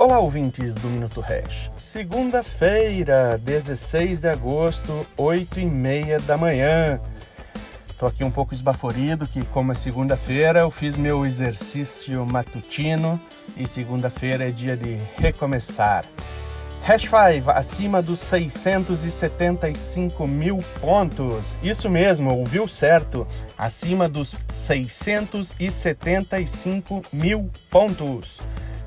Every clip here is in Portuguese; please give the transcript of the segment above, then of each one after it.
Olá, ouvintes do Minuto Hash. Segunda-feira, 16 de agosto, 8 e meia da manhã. Tô aqui um pouco esbaforido, que como é segunda-feira, eu fiz meu exercício matutino e segunda-feira é dia de recomeçar. Hash 5 acima dos 675 mil pontos. Isso mesmo, ouviu certo? Acima dos 675 mil pontos.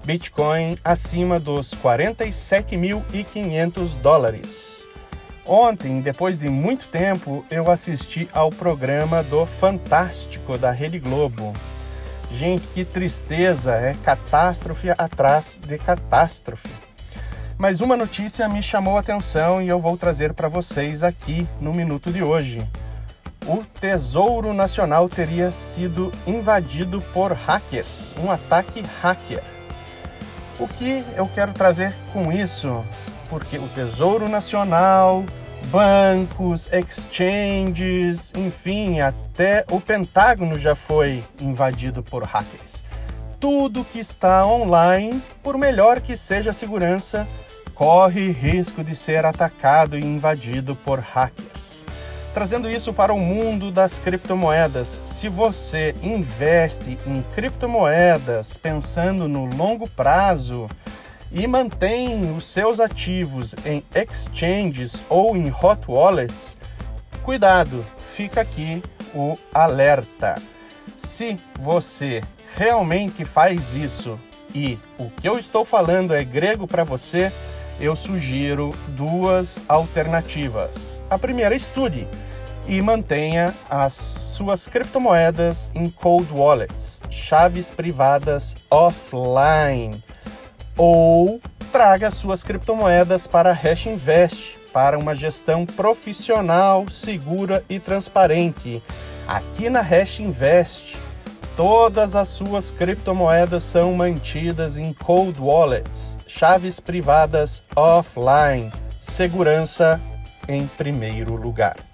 Bitcoin acima dos 47.500 dólares. Ontem, depois de muito tempo, eu assisti ao programa do Fantástico da Rede Globo. Gente, que tristeza, é catástrofe atrás de catástrofe. Mas uma notícia me chamou a atenção e eu vou trazer para vocês aqui no minuto de hoje. O Tesouro Nacional teria sido invadido por hackers, um ataque hacker. O que eu quero trazer com isso? Porque o Tesouro Nacional, bancos, exchanges, enfim, até o Pentágono já foi invadido por hackers. Tudo que está online, por melhor que seja a segurança, corre risco de ser atacado e invadido por hackers. Trazendo isso para o mundo das criptomoedas, se você investe em criptomoedas pensando no longo prazo e mantém os seus ativos em exchanges ou em hot wallets, cuidado, fica aqui o alerta. Se você realmente faz isso e o que eu estou falando é grego para você, eu sugiro duas alternativas. A primeira, estude e mantenha as suas criptomoedas em cold wallets, chaves privadas offline, ou traga suas criptomoedas para Hash Invest para uma gestão profissional, segura e transparente. Aqui na Hash Invest, Todas as suas criptomoedas são mantidas em cold wallets, chaves privadas offline, segurança em primeiro lugar.